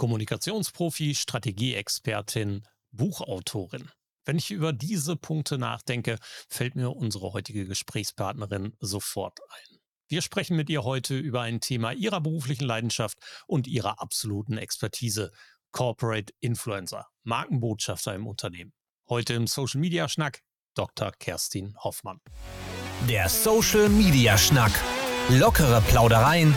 Kommunikationsprofi, Strategieexpertin, Buchautorin. Wenn ich über diese Punkte nachdenke, fällt mir unsere heutige Gesprächspartnerin sofort ein. Wir sprechen mit ihr heute über ein Thema ihrer beruflichen Leidenschaft und ihrer absoluten Expertise. Corporate Influencer, Markenbotschafter im Unternehmen. Heute im Social Media Schnack Dr. Kerstin Hoffmann. Der Social Media Schnack. Lockere Plaudereien,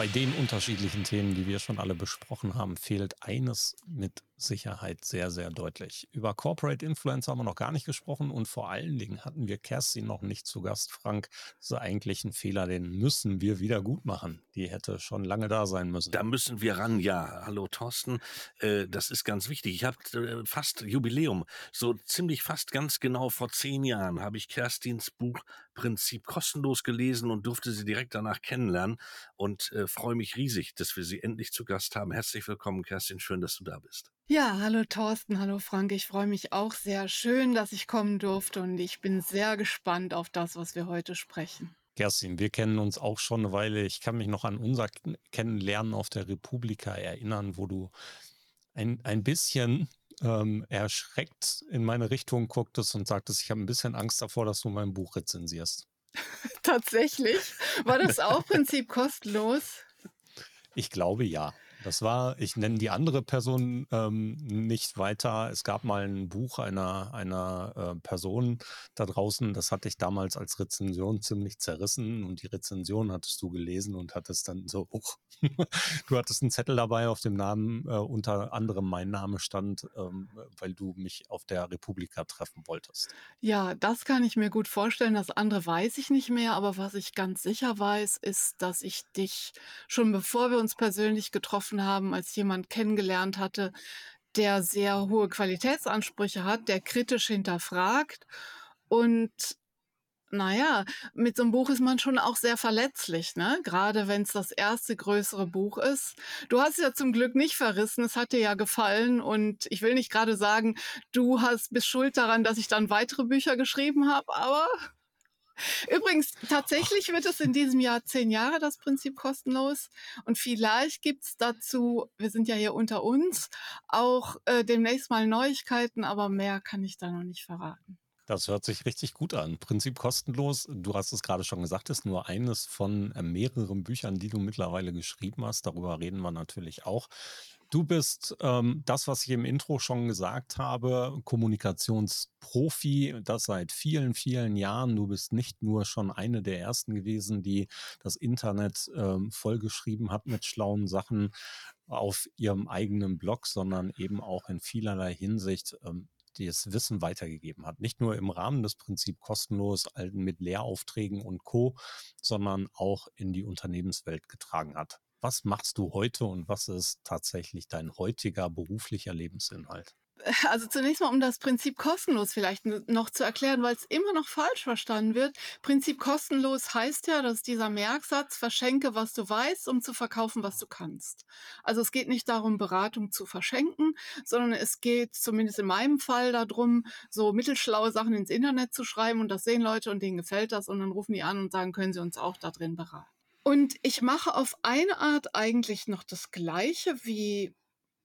Bei den unterschiedlichen Themen, die wir schon alle besprochen haben, fehlt eines mit Sicherheit sehr, sehr deutlich. Über Corporate Influencer haben wir noch gar nicht gesprochen und vor allen Dingen hatten wir Kerstin noch nicht zu Gast. Frank, das ist eigentlich ein Fehler, den müssen wir wieder gut machen. Die hätte schon lange da sein müssen. Da müssen wir ran, ja. Hallo Thorsten, äh, das ist ganz wichtig. Ich habe äh, fast Jubiläum, so ziemlich fast ganz genau vor zehn Jahren habe ich Kerstins Buch Prinzip kostenlos gelesen und durfte sie direkt danach kennenlernen und äh, freue mich riesig, dass wir sie endlich zu Gast haben. Herzlich willkommen, Kerstin, schön, dass du da bist. Ja, hallo Thorsten, hallo Frank. Ich freue mich auch sehr schön, dass ich kommen durfte und ich bin sehr gespannt auf das, was wir heute sprechen. Kerstin, wir kennen uns auch schon eine Weile. Ich kann mich noch an unser Kennenlernen auf der Republika erinnern, wo du ein, ein bisschen ähm, erschreckt in meine Richtung gucktest und sagtest, ich habe ein bisschen Angst davor, dass du mein Buch rezensierst. Tatsächlich? War das auch Prinzip kostenlos? Ich glaube ja. Das war, ich nenne die andere Person ähm, nicht weiter. Es gab mal ein Buch einer, einer äh, Person da draußen, das hatte ich damals als Rezension ziemlich zerrissen und die Rezension hattest du gelesen und hattest dann so, oh, du hattest einen Zettel dabei, auf dem Namen äh, unter anderem mein Name stand, ähm, weil du mich auf der Republika treffen wolltest. Ja, das kann ich mir gut vorstellen. Das andere weiß ich nicht mehr, aber was ich ganz sicher weiß, ist, dass ich dich schon bevor wir uns persönlich getroffen getroffen haben, als jemand kennengelernt hatte, der sehr hohe Qualitätsansprüche hat, der kritisch hinterfragt. Und naja, mit so einem Buch ist man schon auch sehr verletzlich, ne? Gerade wenn es das erste größere Buch ist. Du hast ja zum Glück nicht verrissen, es hat dir ja gefallen und ich will nicht gerade sagen, du hast bist schuld daran, dass ich dann weitere Bücher geschrieben habe, aber Übrigens, tatsächlich wird es in diesem Jahr zehn Jahre das Prinzip kostenlos. Und vielleicht gibt es dazu, wir sind ja hier unter uns, auch äh, demnächst mal Neuigkeiten, aber mehr kann ich da noch nicht verraten. Das hört sich richtig gut an. Prinzip kostenlos. Du hast es gerade schon gesagt, ist nur eines von äh, mehreren Büchern, die du mittlerweile geschrieben hast. Darüber reden wir natürlich auch. Du bist ähm, das, was ich im Intro schon gesagt habe, Kommunikationsprofi, das seit vielen, vielen Jahren. Du bist nicht nur schon eine der ersten gewesen, die das Internet ähm, vollgeschrieben hat mit schlauen Sachen auf ihrem eigenen Blog, sondern eben auch in vielerlei Hinsicht ähm, das Wissen weitergegeben hat. Nicht nur im Rahmen des Prinzip kostenlos mit Lehraufträgen und Co., sondern auch in die Unternehmenswelt getragen hat. Was machst du heute und was ist tatsächlich dein heutiger beruflicher Lebensinhalt? Also zunächst mal, um das Prinzip kostenlos vielleicht noch zu erklären, weil es immer noch falsch verstanden wird. Prinzip kostenlos heißt ja, dass dieser Merksatz, verschenke, was du weißt, um zu verkaufen, was du kannst. Also es geht nicht darum, Beratung zu verschenken, sondern es geht zumindest in meinem Fall darum, so mittelschlaue Sachen ins Internet zu schreiben und das sehen Leute und denen gefällt das und dann rufen die an und sagen, können sie uns auch da drin beraten. Und ich mache auf eine Art eigentlich noch das Gleiche wie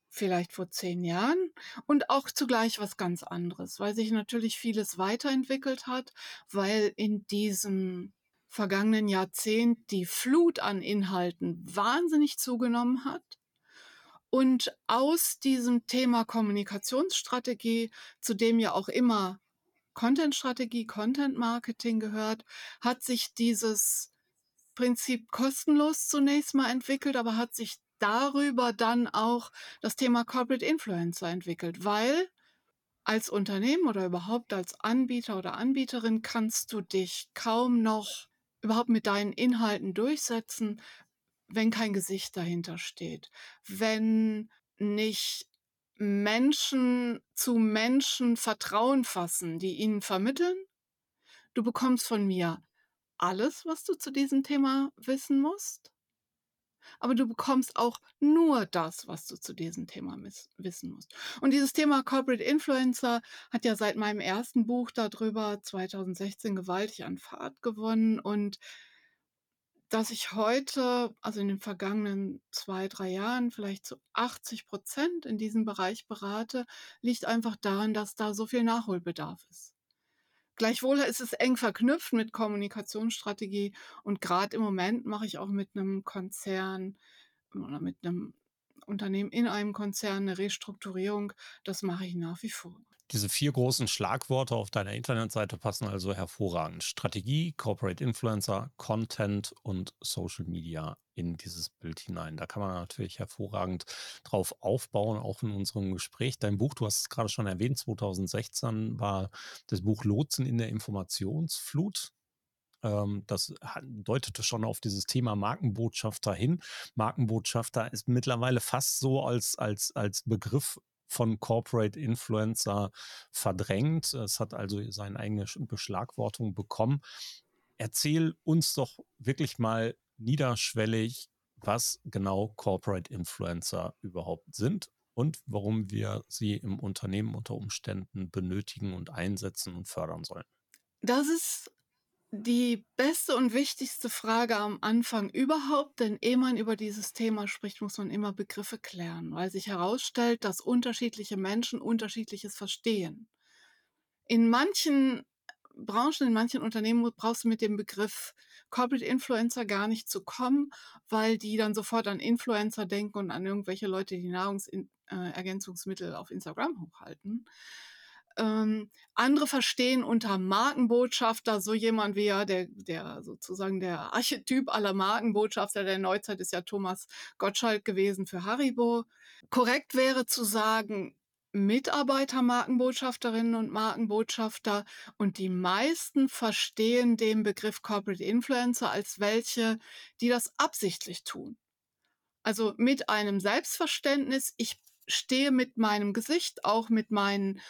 vielleicht vor zehn Jahren und auch zugleich was ganz anderes, weil sich natürlich vieles weiterentwickelt hat, weil in diesem vergangenen Jahrzehnt die Flut an Inhalten wahnsinnig zugenommen hat. Und aus diesem Thema Kommunikationsstrategie, zu dem ja auch immer Contentstrategie, Content Marketing gehört, hat sich dieses Prinzip kostenlos zunächst mal entwickelt, aber hat sich darüber dann auch das Thema Corporate Influencer entwickelt, weil als Unternehmen oder überhaupt als Anbieter oder Anbieterin kannst du dich kaum noch überhaupt mit deinen Inhalten durchsetzen, wenn kein Gesicht dahinter steht, wenn nicht Menschen zu Menschen Vertrauen fassen, die ihnen vermitteln. Du bekommst von mir alles, was du zu diesem Thema wissen musst. Aber du bekommst auch nur das, was du zu diesem Thema wissen musst. Und dieses Thema Corporate Influencer hat ja seit meinem ersten Buch darüber 2016 gewaltig an Fahrt gewonnen. Und dass ich heute, also in den vergangenen zwei, drei Jahren, vielleicht zu 80 Prozent in diesem Bereich berate, liegt einfach daran, dass da so viel Nachholbedarf ist. Gleichwohl ist es eng verknüpft mit Kommunikationsstrategie und gerade im Moment mache ich auch mit einem Konzern oder mit einem Unternehmen in einem Konzern eine Restrukturierung. Das mache ich nach wie vor. Diese vier großen Schlagworte auf deiner Internetseite passen also hervorragend. Strategie, Corporate Influencer, Content und Social Media in dieses Bild hinein. Da kann man natürlich hervorragend drauf aufbauen, auch in unserem Gespräch. Dein Buch, du hast es gerade schon erwähnt, 2016 war das Buch Lotsen in der Informationsflut. Ähm, das deutete schon auf dieses Thema Markenbotschafter hin. Markenbotschafter ist mittlerweile fast so als, als, als Begriff von Corporate Influencer verdrängt. Es hat also seine eigene Beschlagwortung bekommen. Erzähl uns doch wirklich mal niederschwellig, was genau Corporate Influencer überhaupt sind und warum wir sie im Unternehmen unter Umständen benötigen und einsetzen und fördern sollen. Das ist die beste und wichtigste Frage am Anfang überhaupt, denn ehe man über dieses Thema spricht, muss man immer Begriffe klären, weil sich herausstellt, dass unterschiedliche Menschen unterschiedliches verstehen. In manchen Branchen, in manchen Unternehmen brauchst du mit dem Begriff Corporate Influencer gar nicht zu kommen, weil die dann sofort an Influencer denken und an irgendwelche Leute, die Nahrungsergänzungsmittel äh, auf Instagram hochhalten. Ähm, andere verstehen unter Markenbotschafter so jemand wie ja der, der sozusagen der Archetyp aller Markenbotschafter der Neuzeit ist ja Thomas Gottschalk gewesen für Haribo. Korrekt wäre zu sagen, Mitarbeiter Markenbotschafterinnen und Markenbotschafter und die meisten verstehen den Begriff Corporate Influencer als welche, die das absichtlich tun. Also mit einem Selbstverständnis, ich stehe mit meinem Gesicht, auch mit meinen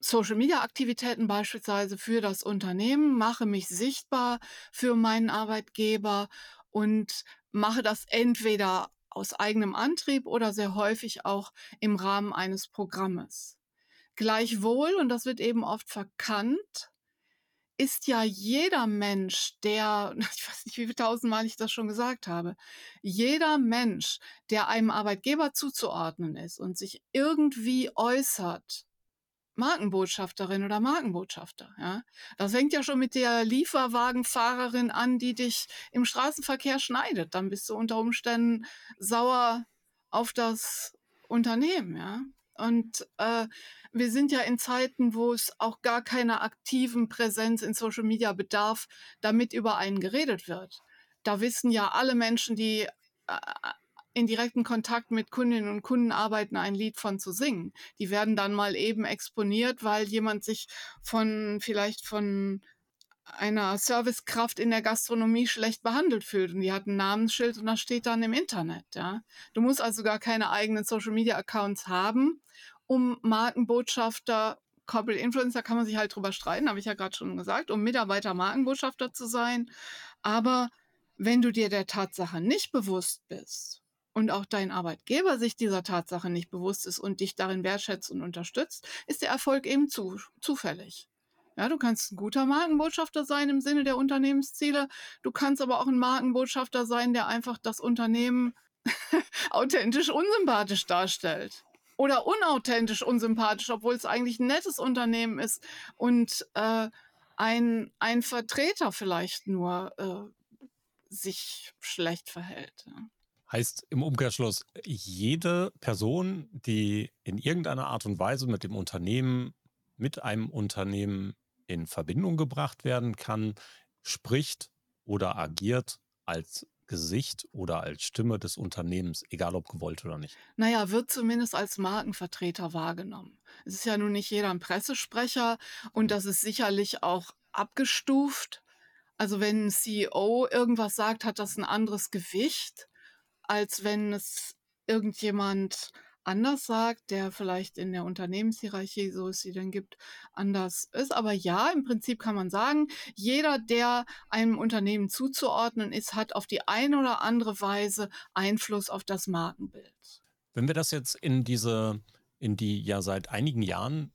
Social-Media-Aktivitäten beispielsweise für das Unternehmen, mache mich sichtbar für meinen Arbeitgeber und mache das entweder aus eigenem Antrieb oder sehr häufig auch im Rahmen eines Programmes. Gleichwohl, und das wird eben oft verkannt, ist ja jeder Mensch, der, ich weiß nicht, wie viele tausendmal ich das schon gesagt habe, jeder Mensch, der einem Arbeitgeber zuzuordnen ist und sich irgendwie äußert, Markenbotschafterin oder Markenbotschafter. Ja? Das fängt ja schon mit der Lieferwagenfahrerin an, die dich im Straßenverkehr schneidet. Dann bist du unter Umständen sauer auf das Unternehmen. Ja? Und äh, wir sind ja in Zeiten, wo es auch gar keiner aktiven Präsenz in Social Media bedarf, damit über einen geredet wird. Da wissen ja alle Menschen, die äh, in direkten Kontakt mit Kundinnen und Kunden arbeiten, ein Lied von zu singen. Die werden dann mal eben exponiert, weil jemand sich von vielleicht von einer Servicekraft in der Gastronomie schlecht behandelt fühlt und die hat ein Namensschild und das steht dann im Internet. Ja. Du musst also gar keine eigenen Social Media Accounts haben, um Markenbotschafter, Corporate Influencer kann man sich halt drüber streiten, habe ich ja gerade schon gesagt, um Mitarbeiter Markenbotschafter zu sein. Aber wenn du dir der Tatsache nicht bewusst bist, und auch dein Arbeitgeber sich dieser Tatsache nicht bewusst ist und dich darin wertschätzt und unterstützt, ist der Erfolg eben zu, zufällig. Ja, du kannst ein guter Markenbotschafter sein im Sinne der Unternehmensziele. Du kannst aber auch ein Markenbotschafter sein, der einfach das Unternehmen authentisch unsympathisch darstellt. Oder unauthentisch unsympathisch, obwohl es eigentlich ein nettes Unternehmen ist und äh, ein, ein Vertreter vielleicht nur äh, sich schlecht verhält. Ja. Heißt im Umkehrschluss, jede Person, die in irgendeiner Art und Weise mit dem Unternehmen, mit einem Unternehmen in Verbindung gebracht werden kann, spricht oder agiert als Gesicht oder als Stimme des Unternehmens, egal ob gewollt oder nicht. Naja, wird zumindest als Markenvertreter wahrgenommen. Es ist ja nun nicht jeder ein Pressesprecher und das ist sicherlich auch abgestuft. Also wenn ein CEO irgendwas sagt, hat das ein anderes Gewicht als wenn es irgendjemand anders sagt, der vielleicht in der Unternehmenshierarchie, so es sie denn gibt, anders ist. Aber ja, im Prinzip kann man sagen, jeder, der einem Unternehmen zuzuordnen ist, hat auf die eine oder andere Weise Einfluss auf das Markenbild. Wenn wir das jetzt in diese in die ja seit einigen Jahren,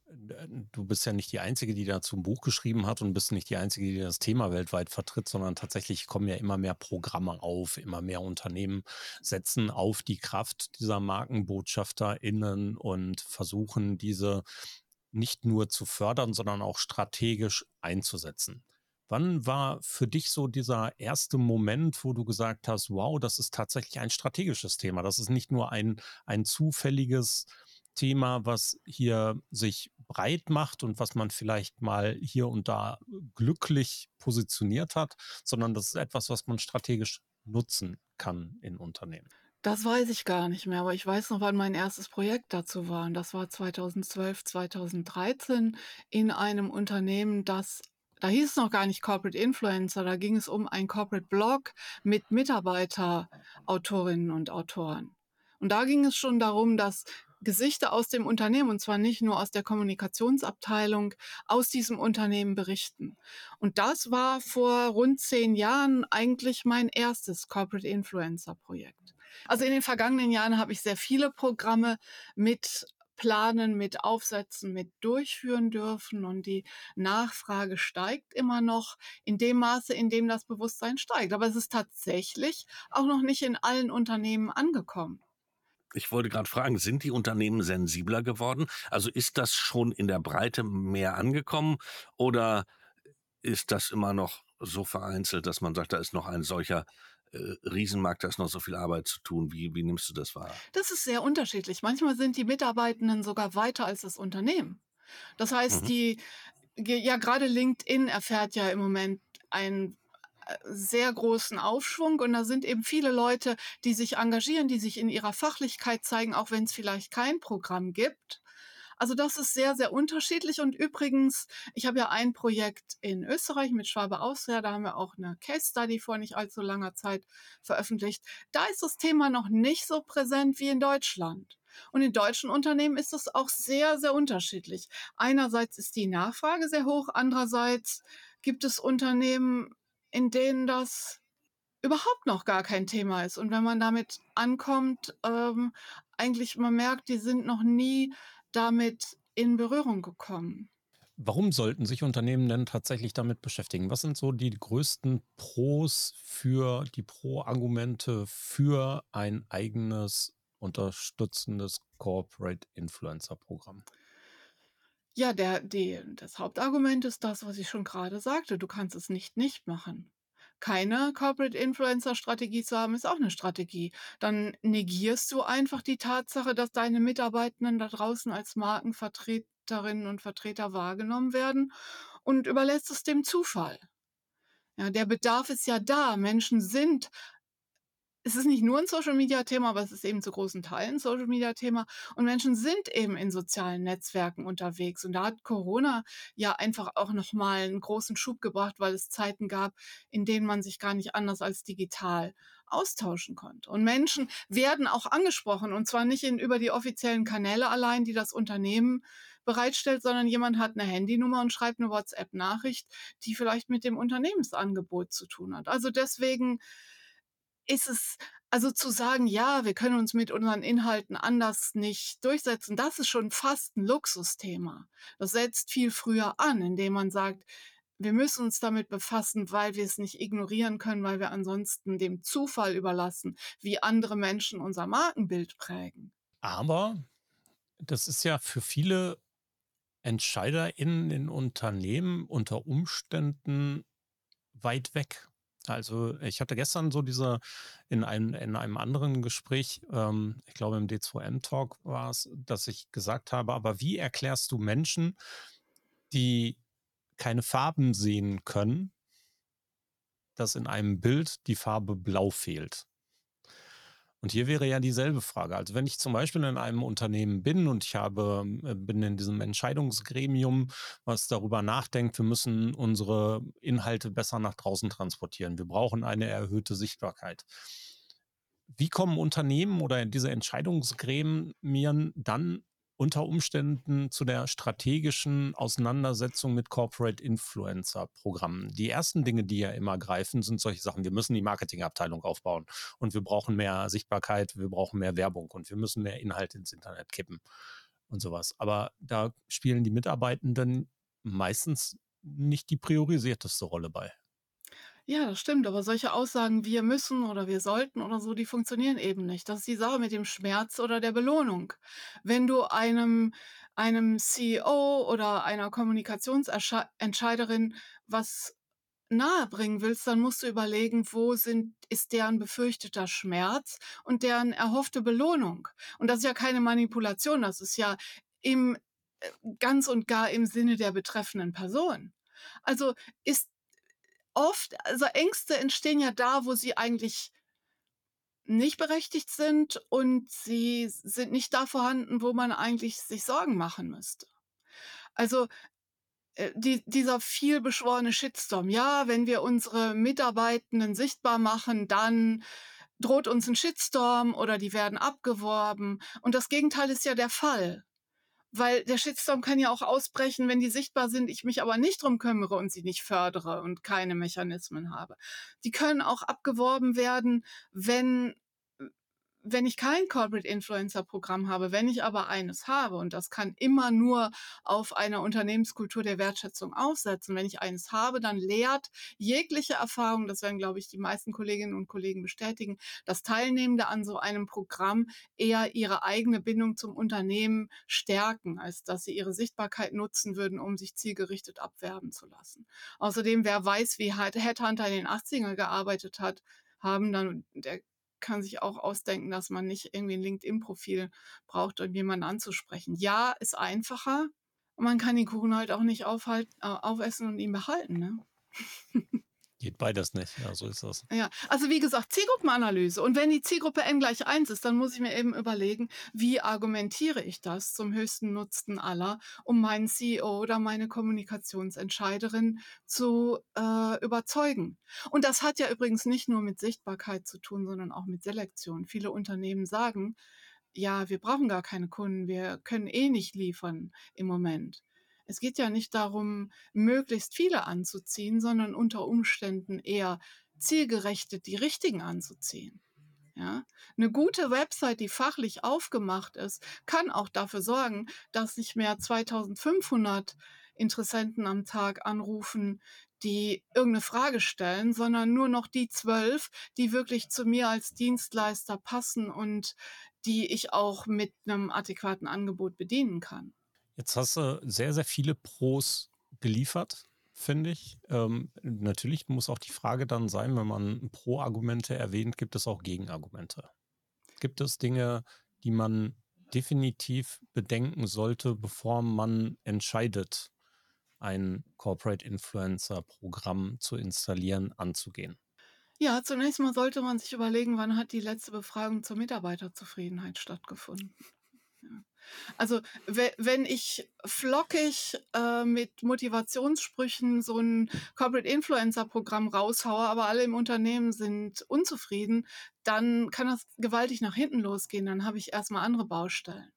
du bist ja nicht die Einzige, die dazu ein Buch geschrieben hat und bist nicht die Einzige, die das Thema weltweit vertritt, sondern tatsächlich kommen ja immer mehr Programme auf, immer mehr Unternehmen setzen auf die Kraft dieser MarkenbotschafterInnen und versuchen diese nicht nur zu fördern, sondern auch strategisch einzusetzen. Wann war für dich so dieser erste Moment, wo du gesagt hast, wow, das ist tatsächlich ein strategisches Thema. Das ist nicht nur ein, ein zufälliges Thema, was hier sich breit macht und was man vielleicht mal hier und da glücklich positioniert hat, sondern das ist etwas, was man strategisch nutzen kann in Unternehmen. Das weiß ich gar nicht mehr, aber ich weiß noch, wann mein erstes Projekt dazu war. Und das war 2012, 2013 in einem Unternehmen, das da hieß es noch gar nicht Corporate Influencer, da ging es um ein Corporate Blog mit Mitarbeiterautorinnen und Autoren. Und da ging es schon darum, dass Gesichter aus dem Unternehmen, und zwar nicht nur aus der Kommunikationsabteilung, aus diesem Unternehmen berichten. Und das war vor rund zehn Jahren eigentlich mein erstes Corporate Influencer Projekt. Also in den vergangenen Jahren habe ich sehr viele Programme mit planen, mit aufsetzen, mit durchführen dürfen und die Nachfrage steigt immer noch in dem Maße, in dem das Bewusstsein steigt. Aber es ist tatsächlich auch noch nicht in allen Unternehmen angekommen. Ich wollte gerade fragen, sind die Unternehmen sensibler geworden? Also ist das schon in der Breite mehr angekommen oder ist das immer noch so vereinzelt, dass man sagt, da ist noch ein solcher äh, Riesenmarkt, da ist noch so viel Arbeit zu tun. Wie, wie nimmst du das wahr? Das ist sehr unterschiedlich. Manchmal sind die Mitarbeitenden sogar weiter als das Unternehmen. Das heißt, mhm. die, ja, gerade LinkedIn erfährt ja im Moment ein sehr großen Aufschwung und da sind eben viele Leute, die sich engagieren, die sich in ihrer Fachlichkeit zeigen, auch wenn es vielleicht kein Programm gibt. Also das ist sehr, sehr unterschiedlich. Und übrigens, ich habe ja ein Projekt in Österreich mit Schwabe Austria, da haben wir auch eine Case Study vor nicht allzu langer Zeit veröffentlicht. Da ist das Thema noch nicht so präsent wie in Deutschland. Und in deutschen Unternehmen ist das auch sehr, sehr unterschiedlich. Einerseits ist die Nachfrage sehr hoch, andererseits gibt es Unternehmen, in denen das überhaupt noch gar kein Thema ist. Und wenn man damit ankommt, ähm, eigentlich man merkt, die sind noch nie damit in Berührung gekommen. Warum sollten sich Unternehmen denn tatsächlich damit beschäftigen? Was sind so die größten Pros für die Pro-Argumente für ein eigenes unterstützendes Corporate Influencer Programm? Ja, der, die, das Hauptargument ist das, was ich schon gerade sagte. Du kannst es nicht nicht machen. Keine Corporate Influencer Strategie zu haben, ist auch eine Strategie. Dann negierst du einfach die Tatsache, dass deine Mitarbeitenden da draußen als Markenvertreterinnen und Vertreter wahrgenommen werden und überlässt es dem Zufall. Ja, der Bedarf ist ja da. Menschen sind es ist nicht nur ein Social-Media-Thema, aber es ist eben zu großen Teilen ein Social-Media-Thema. Und Menschen sind eben in sozialen Netzwerken unterwegs. Und da hat Corona ja einfach auch nochmal einen großen Schub gebracht, weil es Zeiten gab, in denen man sich gar nicht anders als digital austauschen konnte. Und Menschen werden auch angesprochen. Und zwar nicht in, über die offiziellen Kanäle allein, die das Unternehmen bereitstellt, sondern jemand hat eine Handynummer und schreibt eine WhatsApp-Nachricht, die vielleicht mit dem Unternehmensangebot zu tun hat. Also deswegen ist es also zu sagen, ja, wir können uns mit unseren Inhalten anders nicht durchsetzen, das ist schon fast ein Luxusthema. Das setzt viel früher an, indem man sagt, wir müssen uns damit befassen, weil wir es nicht ignorieren können, weil wir ansonsten dem Zufall überlassen, wie andere Menschen unser Markenbild prägen. Aber das ist ja für viele EntscheiderInnen in Unternehmen unter Umständen weit weg. Also ich hatte gestern so diese, in einem, in einem anderen Gespräch, ähm, ich glaube im D2M-Talk war es, dass ich gesagt habe, aber wie erklärst du Menschen, die keine Farben sehen können, dass in einem Bild die Farbe blau fehlt? Und hier wäre ja dieselbe Frage. Also wenn ich zum Beispiel in einem Unternehmen bin und ich habe, äh, bin in diesem Entscheidungsgremium, was darüber nachdenkt, wir müssen unsere Inhalte besser nach draußen transportieren. Wir brauchen eine erhöhte Sichtbarkeit. wie kommen Unternehmen oder diese Entscheidungsgremien dann unter Umständen zu der strategischen Auseinandersetzung mit Corporate Influencer Programmen. Die ersten Dinge, die ja immer greifen, sind solche Sachen. Wir müssen die Marketingabteilung aufbauen und wir brauchen mehr Sichtbarkeit, wir brauchen mehr Werbung und wir müssen mehr Inhalt ins Internet kippen und sowas. Aber da spielen die Mitarbeitenden meistens nicht die priorisierteste Rolle bei. Ja, das stimmt, aber solche Aussagen, wir müssen oder wir sollten oder so, die funktionieren eben nicht. Das ist die Sache mit dem Schmerz oder der Belohnung. Wenn du einem, einem CEO oder einer Kommunikationsentscheiderin was nahebringen willst, dann musst du überlegen, wo sind, ist deren befürchteter Schmerz und deren erhoffte Belohnung. Und das ist ja keine Manipulation, das ist ja im, äh, ganz und gar im Sinne der betreffenden Person. Also ist oft, also Ängste entstehen ja da, wo sie eigentlich nicht berechtigt sind und sie sind nicht da vorhanden, wo man eigentlich sich Sorgen machen müsste. Also äh, die, dieser vielbeschworene Shitstorm, ja, wenn wir unsere Mitarbeitenden sichtbar machen, dann droht uns ein Shitstorm oder die werden abgeworben. Und das Gegenteil ist ja der Fall weil der Shitstorm kann ja auch ausbrechen, wenn die sichtbar sind, ich mich aber nicht drum kümmere und sie nicht fördere und keine Mechanismen habe. Die können auch abgeworben werden, wenn wenn ich kein Corporate Influencer Programm habe, wenn ich aber eines habe, und das kann immer nur auf einer Unternehmenskultur der Wertschätzung aufsetzen, wenn ich eines habe, dann lehrt jegliche Erfahrung, das werden, glaube ich, die meisten Kolleginnen und Kollegen bestätigen, dass Teilnehmende an so einem Programm eher ihre eigene Bindung zum Unternehmen stärken, als dass sie ihre Sichtbarkeit nutzen würden, um sich zielgerichtet abwerben zu lassen. Außerdem, wer weiß, wie Headhunter in den 80er gearbeitet hat, haben dann, der kann sich auch ausdenken, dass man nicht irgendwie ein LinkedIn-Profil braucht, um jemanden anzusprechen. Ja, ist einfacher. Und man kann den Kuchen halt auch nicht aufhalten, äh, aufessen und ihn behalten. Ne? Geht beides nicht, ja, so ist das. Ja, also wie gesagt, Zielgruppenanalyse. Und wenn die Zielgruppe n gleich 1 ist, dann muss ich mir eben überlegen, wie argumentiere ich das zum höchsten Nutzen aller, um meinen CEO oder meine Kommunikationsentscheiderin zu äh, überzeugen. Und das hat ja übrigens nicht nur mit Sichtbarkeit zu tun, sondern auch mit Selektion. Viele Unternehmen sagen, ja, wir brauchen gar keine Kunden, wir können eh nicht liefern im Moment. Es geht ja nicht darum, möglichst viele anzuziehen, sondern unter Umständen eher zielgerechtet die richtigen anzuziehen. Ja, eine gute Website, die fachlich aufgemacht ist, kann auch dafür sorgen, dass nicht mehr 2500 Interessenten am Tag anrufen, die irgendeine Frage stellen, sondern nur noch die zwölf, die wirklich zu mir als Dienstleister passen und die ich auch mit einem adäquaten Angebot bedienen kann. Jetzt hast du sehr, sehr viele Pros geliefert, finde ich. Ähm, natürlich muss auch die Frage dann sein, wenn man Pro-Argumente erwähnt, gibt es auch Gegenargumente. Gibt es Dinge, die man definitiv bedenken sollte, bevor man entscheidet, ein Corporate Influencer Programm zu installieren, anzugehen? Ja, zunächst mal sollte man sich überlegen, wann hat die letzte Befragung zur Mitarbeiterzufriedenheit stattgefunden. Also, wenn ich flockig, äh, mit Motivationssprüchen so ein Corporate Influencer Programm raushaue, aber alle im Unternehmen sind unzufrieden, dann kann das gewaltig nach hinten losgehen. Dann habe ich erstmal andere Baustellen.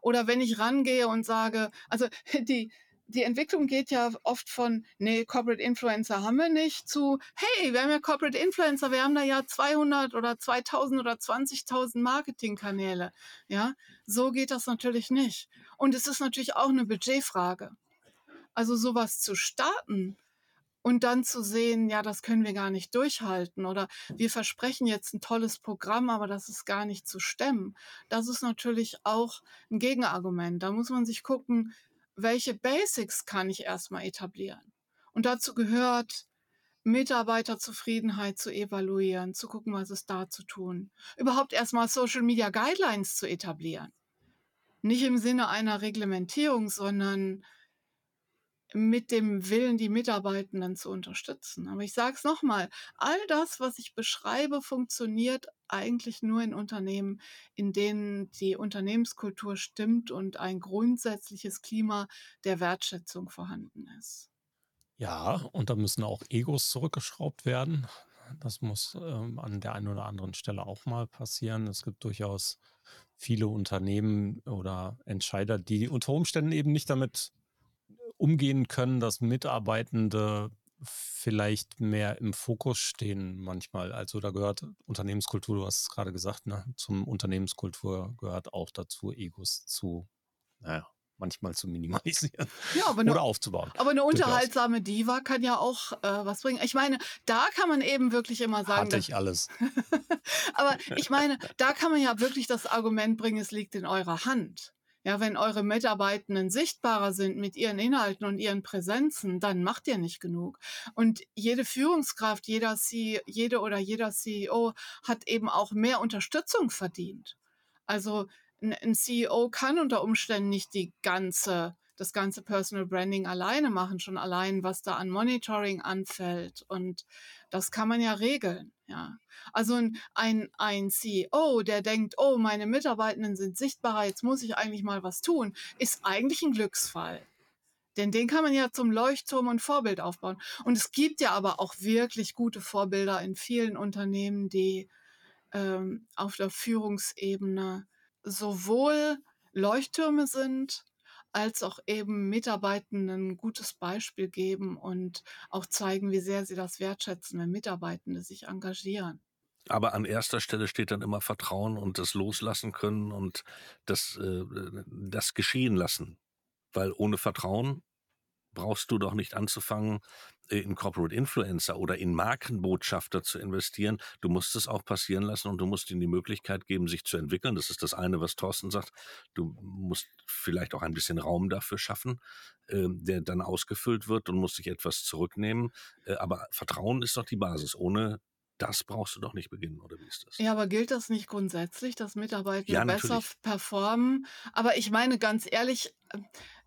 Oder wenn ich rangehe und sage also, die die Entwicklung geht ja oft von, nee, Corporate Influencer haben wir nicht, zu, hey, wir haben ja Corporate Influencer, wir haben da ja 200 oder 2000 oder 20.000 Marketingkanäle. Ja, so geht das natürlich nicht. Und es ist natürlich auch eine Budgetfrage. Also sowas zu starten und dann zu sehen, ja, das können wir gar nicht durchhalten oder wir versprechen jetzt ein tolles Programm, aber das ist gar nicht zu stemmen. Das ist natürlich auch ein Gegenargument. Da muss man sich gucken, welche Basics kann ich erstmal etablieren? Und dazu gehört, Mitarbeiterzufriedenheit zu evaluieren, zu gucken, was ist da zu tun. Überhaupt erstmal Social Media Guidelines zu etablieren. Nicht im Sinne einer Reglementierung, sondern mit dem Willen, die Mitarbeitenden zu unterstützen. Aber ich sage es nochmal, all das, was ich beschreibe, funktioniert eigentlich nur in Unternehmen, in denen die Unternehmenskultur stimmt und ein grundsätzliches Klima der Wertschätzung vorhanden ist. Ja, und da müssen auch Egos zurückgeschraubt werden. Das muss ähm, an der einen oder anderen Stelle auch mal passieren. Es gibt durchaus viele Unternehmen oder Entscheider, die unter Umständen eben nicht damit umgehen können, dass Mitarbeitende vielleicht mehr im Fokus stehen manchmal. Also da gehört Unternehmenskultur, du hast es gerade gesagt, ne? zum Unternehmenskultur gehört auch dazu, Egos zu, naja, manchmal zu minimalisieren ja, aber eine, oder aufzubauen. Aber eine unterhaltsame Diva kann ja auch äh, was bringen. Ich meine, da kann man eben wirklich immer sagen. Hatte ich alles. aber ich meine, da kann man ja wirklich das Argument bringen, es liegt in eurer Hand. Ja, wenn eure Mitarbeitenden sichtbarer sind mit ihren Inhalten und ihren Präsenzen, dann macht ihr nicht genug. Und jede Führungskraft, jeder C, jede oder jeder CEO hat eben auch mehr Unterstützung verdient. Also ein CEO kann unter Umständen nicht die ganze das ganze Personal Branding alleine machen, schon allein, was da an Monitoring anfällt. Und das kann man ja regeln. Ja. Also ein, ein CEO, der denkt, oh, meine Mitarbeitenden sind sichtbarer, jetzt muss ich eigentlich mal was tun, ist eigentlich ein Glücksfall. Denn den kann man ja zum Leuchtturm und Vorbild aufbauen. Und es gibt ja aber auch wirklich gute Vorbilder in vielen Unternehmen, die ähm, auf der Führungsebene sowohl Leuchttürme sind, als auch eben Mitarbeitenden ein gutes Beispiel geben und auch zeigen, wie sehr sie das wertschätzen, wenn Mitarbeitende sich engagieren. Aber an erster Stelle steht dann immer Vertrauen und das Loslassen können und das, äh, das geschehen lassen. Weil ohne Vertrauen brauchst du doch nicht anzufangen, äh, in Corporate Influencer oder in Markenbotschafter zu investieren. Du musst es auch passieren lassen und du musst ihnen die Möglichkeit geben, sich zu entwickeln. Das ist das eine, was Thorsten sagt. Du musst vielleicht auch ein bisschen Raum dafür schaffen, äh, der dann ausgefüllt wird und musst dich etwas zurücknehmen. Äh, aber Vertrauen ist doch die Basis. Ohne das brauchst du doch nicht beginnen, oder wie ist das? Ja, aber gilt das nicht grundsätzlich, dass Mitarbeiter ja, besser performen? Aber ich meine ganz ehrlich,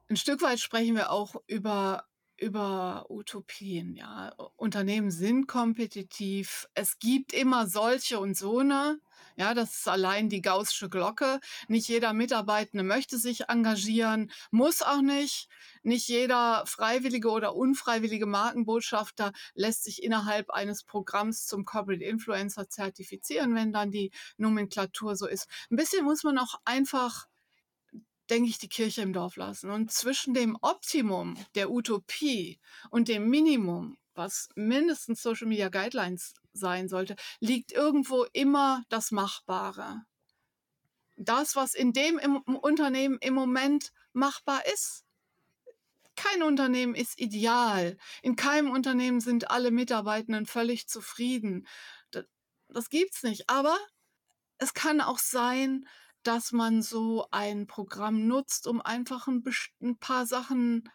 ein Stück weit sprechen wir auch über über Utopien, ja. Unternehmen sind kompetitiv. Es gibt immer solche und so eine. Ja, das ist allein die gaußsche Glocke. Nicht jeder Mitarbeitende möchte sich engagieren, muss auch nicht. Nicht jeder freiwillige oder unfreiwillige Markenbotschafter lässt sich innerhalb eines Programms zum Corporate Influencer zertifizieren, wenn dann die Nomenklatur so ist. Ein bisschen muss man auch einfach denke ich, die Kirche im Dorf lassen. Und zwischen dem Optimum der Utopie und dem Minimum, was mindestens Social Media Guidelines sein sollte, liegt irgendwo immer das Machbare. Das, was in dem im Unternehmen im Moment machbar ist. Kein Unternehmen ist ideal. In keinem Unternehmen sind alle Mitarbeitenden völlig zufrieden. Das, das gibt's nicht. Aber es kann auch sein, dass man so ein Programm nutzt, um einfach ein, ein paar Sachen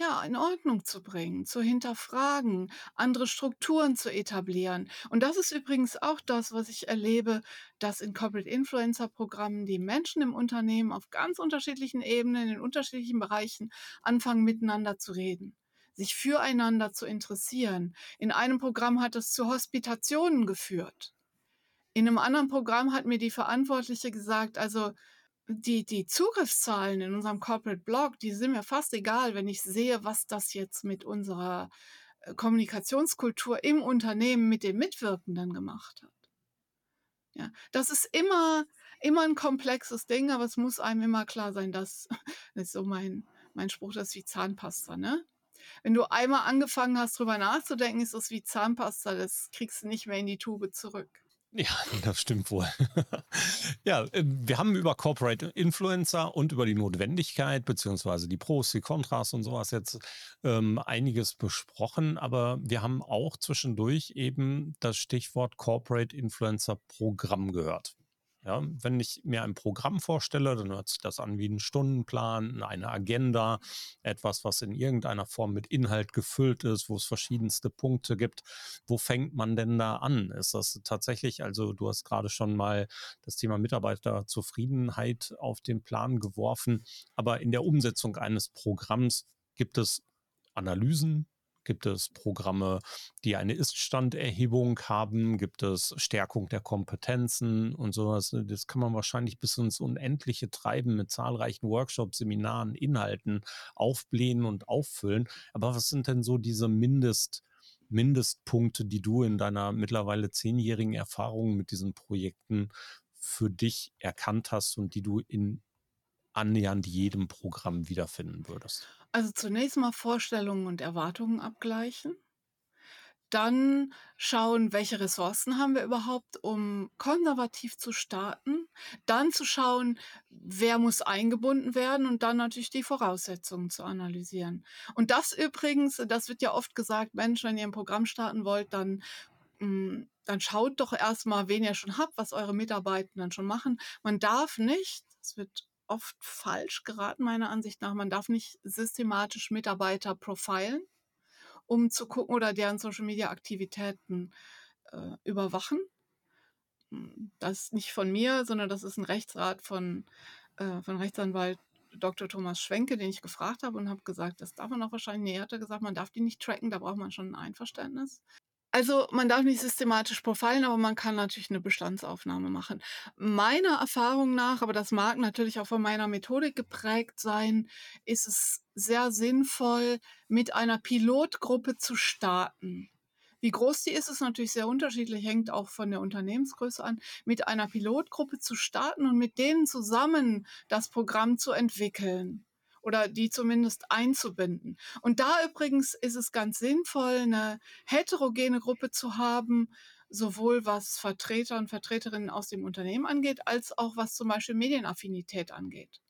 ja, in Ordnung zu bringen, zu hinterfragen, andere Strukturen zu etablieren. Und das ist übrigens auch das, was ich erlebe, dass in Corporate Influencer Programmen die Menschen im Unternehmen auf ganz unterschiedlichen Ebenen, in unterschiedlichen Bereichen anfangen miteinander zu reden sich füreinander zu interessieren. In einem Programm hat es zu Hospitationen geführt. In einem anderen Programm hat mir die Verantwortliche gesagt, also die, die Zugriffszahlen in unserem Corporate Blog, die sind mir fast egal, wenn ich sehe, was das jetzt mit unserer äh, Kommunikationskultur im Unternehmen mit den Mitwirkenden gemacht hat. Ja, das ist immer, immer ein komplexes Ding, aber es muss einem immer klar sein, dass, das ist so mein, mein Spruch, das ist wie Zahnpasta, ne? Wenn du einmal angefangen hast, drüber nachzudenken, ist das wie Zahnpasta, das kriegst du nicht mehr in die Tube zurück. Ja, das stimmt wohl. ja, ähm, wir haben über Corporate Influencer und über die Notwendigkeit beziehungsweise die Pros, die Kontras und sowas jetzt ähm, einiges besprochen, aber wir haben auch zwischendurch eben das Stichwort Corporate Influencer Programm gehört. Ja, wenn ich mir ein Programm vorstelle, dann hört sich das an wie ein Stundenplan, eine Agenda, etwas, was in irgendeiner Form mit Inhalt gefüllt ist, wo es verschiedenste Punkte gibt. Wo fängt man denn da an? Ist das tatsächlich, also du hast gerade schon mal das Thema Mitarbeiterzufriedenheit auf den Plan geworfen, aber in der Umsetzung eines Programms gibt es Analysen, Gibt es Programme, die eine Ist-Standerhebung haben? Gibt es Stärkung der Kompetenzen und sowas? Das kann man wahrscheinlich bis ins Unendliche treiben mit zahlreichen Workshops, Seminaren, Inhalten aufblähen und auffüllen. Aber was sind denn so diese Mindest- Mindestpunkte, die du in deiner mittlerweile zehnjährigen Erfahrung mit diesen Projekten für dich erkannt hast und die du in annähernd jedem Programm wiederfinden würdest? Also zunächst mal Vorstellungen und Erwartungen abgleichen. Dann schauen, welche Ressourcen haben wir überhaupt, um konservativ zu starten. Dann zu schauen, wer muss eingebunden werden und dann natürlich die Voraussetzungen zu analysieren. Und das übrigens, das wird ja oft gesagt, Mensch, wenn ihr ein Programm starten wollt, dann hm, dann schaut doch erstmal, wen ihr schon habt, was eure Mitarbeitenden schon machen. Man darf nicht, das wird oft falsch geraten, meiner Ansicht nach, man darf nicht systematisch Mitarbeiter profilen um zu gucken oder deren Social-Media-Aktivitäten äh, überwachen. Hm, das ist nicht von mir, sondern das ist ein Rechtsrat von, äh, von Rechtsanwalt Dr. Thomas Schwenke, den ich gefragt habe und habe gesagt, das darf man auch wahrscheinlich. Nee, hat er gesagt, man darf die nicht tracken, da braucht man schon ein Einverständnis. Also man darf nicht systematisch profilen, aber man kann natürlich eine Bestandsaufnahme machen. Meiner Erfahrung nach, aber das mag natürlich auch von meiner Methodik geprägt sein, ist es sehr sinnvoll, mit einer Pilotgruppe zu starten. Wie groß die ist, ist natürlich sehr unterschiedlich, hängt auch von der Unternehmensgröße an, mit einer Pilotgruppe zu starten und mit denen zusammen das Programm zu entwickeln oder die zumindest einzubinden. Und da übrigens ist es ganz sinnvoll, eine heterogene Gruppe zu haben, sowohl was Vertreter und Vertreterinnen aus dem Unternehmen angeht, als auch was zum Beispiel Medienaffinität angeht.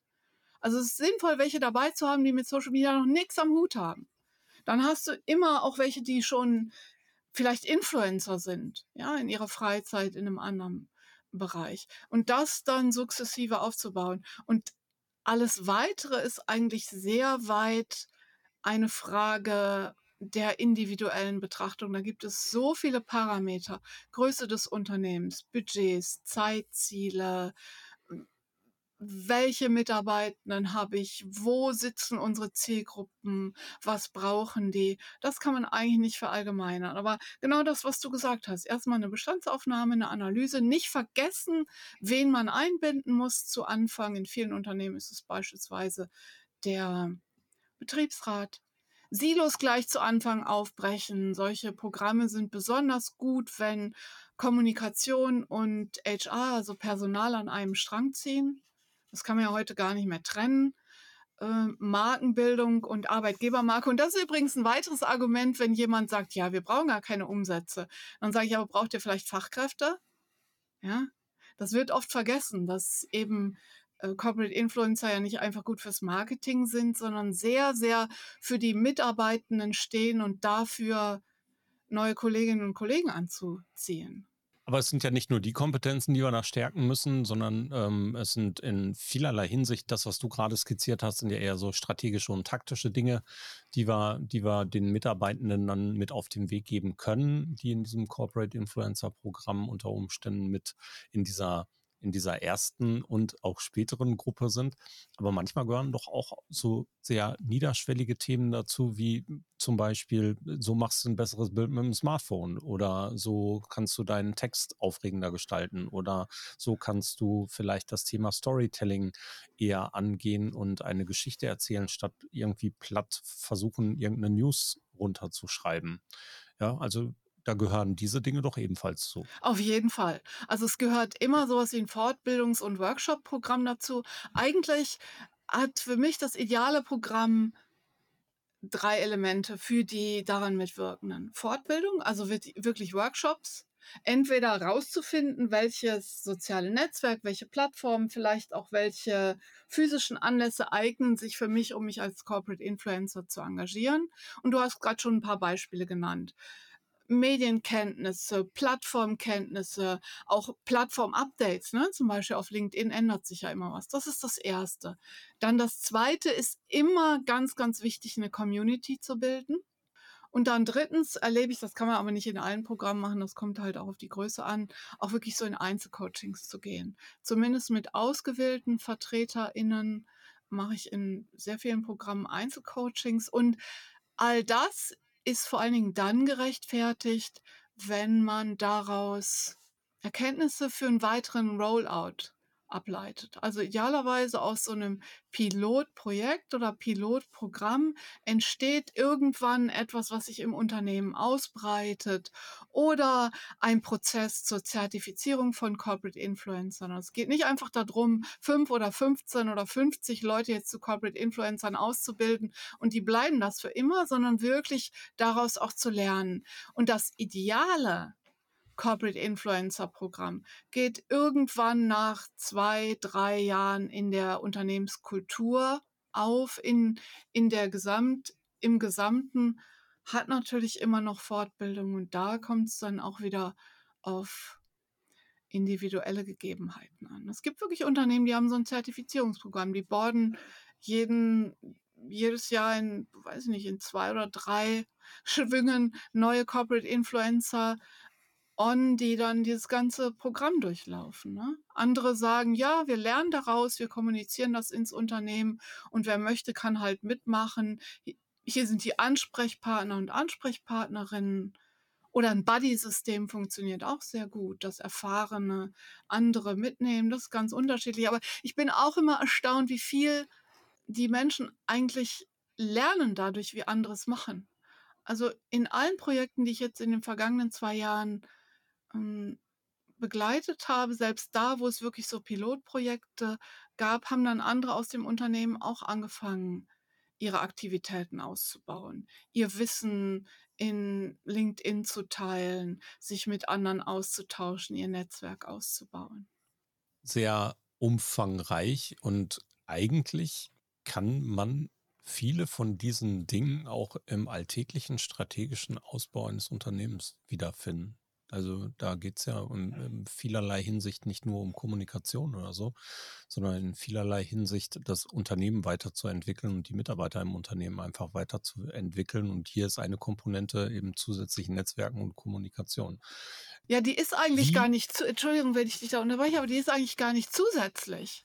Also es ist sinnvoll, welche dabei zu haben, die mit Social Media noch nichts am Hut haben. Dann hast du immer auch welche, die schon vielleicht Influencer sind, ja, in ihrer Freizeit in einem anderen Bereich. Und das dann sukzessive aufzubauen. Und alles Weitere ist eigentlich sehr weit eine Frage der individuellen Betrachtung. Da gibt es so viele Parameter. Größe des Unternehmens, Budgets, Zeitziele, welche Mitarbeitenden habe ich, wo sitzen unsere Zielgruppen, was brauchen die. Das kann man eigentlich nicht verallgemeinern. Aber genau das, was du gesagt hast, erstmal eine Bestandsaufnahme, eine Analyse, nicht vergessen, wen man einbinden muss zu Anfang. In vielen Unternehmen ist es beispielsweise der Betriebsrat. Silos gleich zu Anfang aufbrechen. Solche Programme sind besonders gut, wenn Kommunikation und HR, also Personal, an einem Strang ziehen. Das kann man ja heute gar nicht mehr trennen. Äh, Markenbildung und Arbeitgebermarke. Und das ist übrigens ein weiteres Argument, wenn jemand sagt, ja, wir brauchen gar keine Umsätze. Dann sage ich, aber braucht ihr vielleicht Fachkräfte? Ja, das wird oft vergessen, dass eben äh, Corporate Influencer ja nicht einfach gut fürs Marketing sind, sondern sehr, sehr für die Mitarbeitenden stehen und dafür neue Kolleginnen und Kollegen anzuziehen. Aber es sind ja nicht nur die Kompetenzen, die wir da stärken müssen, sondern ähm, es sind in vielerlei Hinsicht das, was du gerade skizziert hast, sind ja eher so strategische und taktische Dinge, die wir, die wir den Mitarbeitenden dann mit auf den Weg geben können, die in diesem Corporate Influencer Programm unter Umständen mit in dieser in dieser ersten und auch späteren Gruppe sind. Aber manchmal gehören doch auch so sehr niederschwellige Themen dazu, wie zum Beispiel, so machst du ein besseres Bild mit dem Smartphone oder so kannst du deinen Text aufregender gestalten oder so kannst du vielleicht das Thema Storytelling eher angehen und eine Geschichte erzählen, statt irgendwie platt versuchen, irgendeine News runterzuschreiben. Ja, also da gehören diese Dinge doch ebenfalls zu. Auf jeden Fall. Also es gehört immer sowas wie ein Fortbildungs- und Workshop-Programm dazu. Eigentlich hat für mich das ideale Programm drei Elemente für die daran mitwirkenden. Fortbildung, also wirklich Workshops. Entweder rauszufinden, welches soziale Netzwerk, welche Plattformen, vielleicht auch welche physischen Anlässe eignen sich für mich, um mich als Corporate Influencer zu engagieren. Und du hast gerade schon ein paar Beispiele genannt. Medienkenntnisse, Plattformkenntnisse, auch Plattform-Updates, ne? zum Beispiel auf LinkedIn ändert sich ja immer was. Das ist das Erste. Dann das Zweite ist immer ganz, ganz wichtig, eine Community zu bilden. Und dann drittens erlebe ich, das kann man aber nicht in allen Programmen machen, das kommt halt auch auf die Größe an, auch wirklich so in Einzelcoachings zu gehen. Zumindest mit ausgewählten VertreterInnen mache ich in sehr vielen Programmen Einzelcoachings und all das ist vor allen Dingen dann gerechtfertigt, wenn man daraus Erkenntnisse für einen weiteren Rollout ableitet. Also idealerweise aus so einem Pilotprojekt oder Pilotprogramm entsteht irgendwann etwas, was sich im Unternehmen ausbreitet oder ein Prozess zur Zertifizierung von Corporate Influencern. Es geht nicht einfach darum, fünf oder 15 oder 50 Leute jetzt zu Corporate Influencern auszubilden und die bleiben das für immer, sondern wirklich daraus auch zu lernen. Und das Ideale Corporate Influencer Programm geht irgendwann nach zwei, drei Jahren in der Unternehmenskultur auf, in, in der Gesamt, im Gesamten, hat natürlich immer noch Fortbildung und da kommt es dann auch wieder auf individuelle Gegebenheiten an. Es gibt wirklich Unternehmen, die haben so ein Zertifizierungsprogramm, die borden jeden jedes Jahr in, weiß ich nicht, in zwei oder drei Schwüngen neue Corporate Influencer on, die dann dieses ganze Programm durchlaufen. Ne? Andere sagen, ja, wir lernen daraus, wir kommunizieren das ins Unternehmen und wer möchte, kann halt mitmachen. Hier sind die Ansprechpartner und Ansprechpartnerinnen. Oder ein Buddy-System funktioniert auch sehr gut, dass erfahrene andere mitnehmen. Das ist ganz unterschiedlich. Aber ich bin auch immer erstaunt, wie viel die Menschen eigentlich lernen dadurch, wie andere es machen. Also in allen Projekten, die ich jetzt in den vergangenen zwei Jahren ähm, begleitet habe, selbst da, wo es wirklich so Pilotprojekte gab, haben dann andere aus dem Unternehmen auch angefangen, ihre Aktivitäten auszubauen, ihr Wissen in LinkedIn zu teilen, sich mit anderen auszutauschen, ihr Netzwerk auszubauen. Sehr umfangreich und eigentlich kann man viele von diesen Dingen auch im alltäglichen strategischen Ausbau eines Unternehmens wiederfinden. Also da geht es ja in, in vielerlei Hinsicht nicht nur um Kommunikation oder so, sondern in vielerlei Hinsicht das Unternehmen weiterzuentwickeln und die Mitarbeiter im Unternehmen einfach weiterzuentwickeln. Und hier ist eine Komponente eben zusätzlichen Netzwerken und Kommunikation. Ja, die ist eigentlich Wie? gar nicht, zu, Entschuldigung, wenn ich dich da unterbreche, aber die ist eigentlich gar nicht zusätzlich